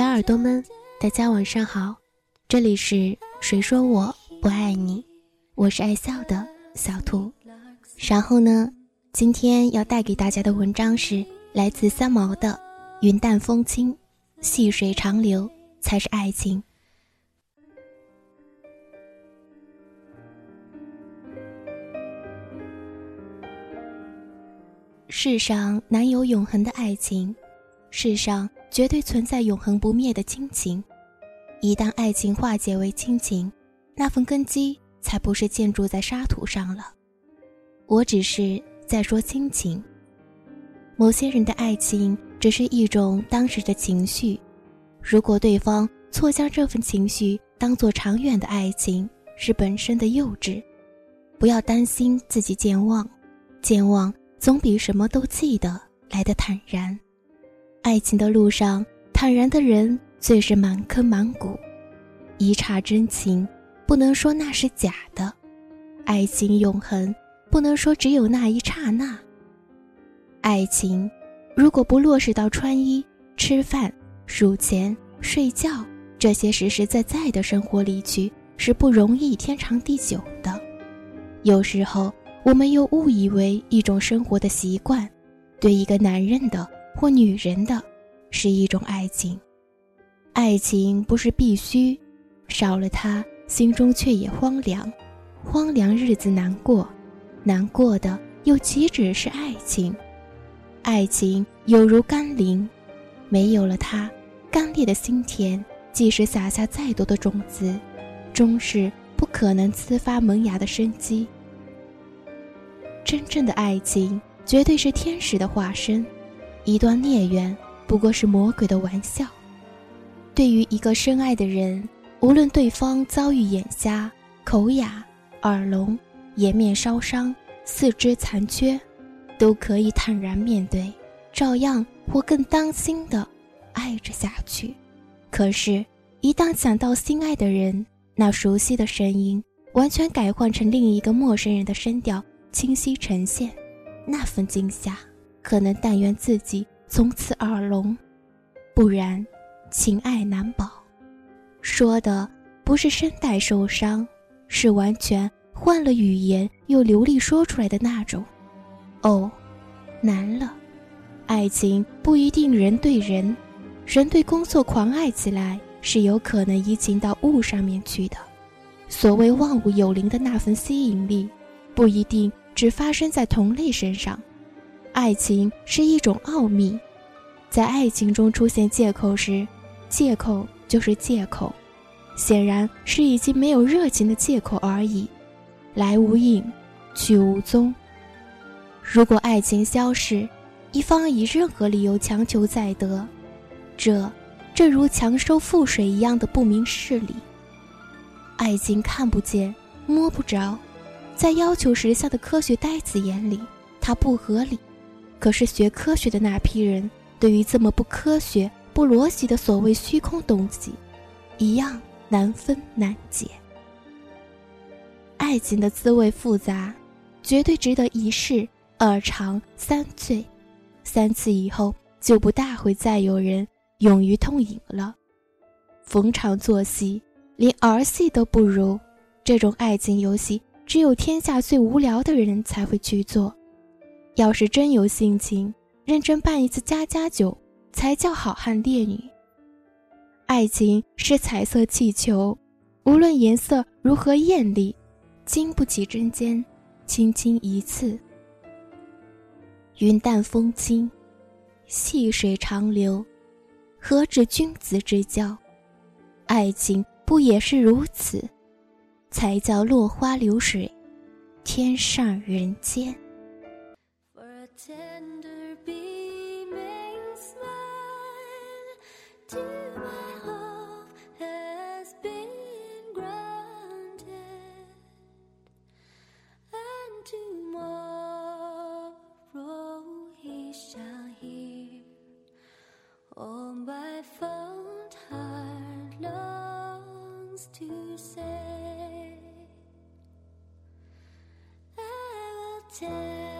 小耳朵们，大家晚上好，这里是谁说我不爱你，我是爱笑的小兔。然后呢，今天要带给大家的文章是来自三毛的《云淡风轻，细水长流才是爱情》。世上难有永恒的爱情，世上绝对存在永恒不灭的亲情。一旦爱情化解为亲情，那份根基才不是建筑在沙土上了。我只是在说亲情。某些人的爱情只是一种当时的情绪，如果对方错将这份情绪当做长远的爱情，是本身的幼稚。不要担心自己健忘，健忘。总比什么都记得来的坦然。爱情的路上，坦然的人最是满坑满谷。一刹真情，不能说那是假的；爱情永恒，不能说只有那一刹那。爱情，如果不落实到穿衣、吃饭、数钱、睡觉这些实实在在的生活里去，是不容易天长地久的。有时候。我们又误以为一种生活的习惯，对一个男人的或女人的，是一种爱情。爱情不是必须，少了它，心中却也荒凉。荒凉日子难过，难过的又岂止是爱情？爱情有如甘霖，没有了它，干裂的心田，即使撒下再多的种子，终是不可能滋发萌芽的生机。真正的爱情绝对是天使的化身，一段孽缘不过是魔鬼的玩笑。对于一个深爱的人，无论对方遭遇眼瞎、口哑、耳聋、颜面烧伤、四肢残缺，都可以坦然面对，照样或更当心的爱着下去。可是，一旦想到心爱的人，那熟悉的声音完全改换成另一个陌生人的声调。清晰呈现，那份惊吓，可能但愿自己从此耳聋，不然，情爱难保。说的不是声带受伤，是完全换了语言又流利说出来的那种。哦，难了。爱情不一定人对人，人对工作狂爱起来是有可能移情到物上面去的。所谓万物有灵的那份吸引力，不一定。只发生在同类身上，爱情是一种奥秘，在爱情中出现借口时，借口就是借口，显然是已经没有热情的借口而已，来无影，去无踪。如果爱情消逝，一方以任何理由强求再得，这，这如强收覆水一样的不明事理。爱情看不见，摸不着。在要求实效的科学呆子眼里，它不合理；可是学科学的那批人，对于这么不科学、不逻辑的所谓虚空东西，一样难分难解。爱情的滋味复杂，绝对值得一试、二尝、三醉。三次以后，就不大会再有人勇于痛饮了。逢场作戏，连儿戏都不如。这种爱情游戏。只有天下最无聊的人才会去做。要是真有性情，认真办一次家家酒，才叫好汉烈女。爱情是彩色气球，无论颜色如何艳丽，经不起针尖轻轻一刺。云淡风轻，细水长流，何止君子之交？爱情不也是如此？才叫落花流水，天上人间。tender beaming smile. To my hope has been granted. And tomorrow he shall hear. All my fond heart longs to say I will tell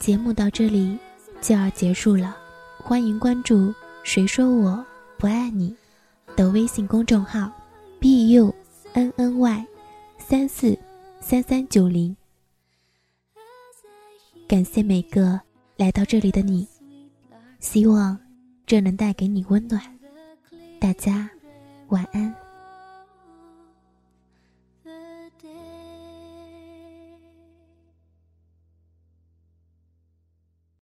节目到这里就要结束了，欢迎关注“谁说我不爱你”的微信公众号，b u n n y 三四三三九零。感谢每个来到这里的你，希望这能带给你温暖。大家晚安。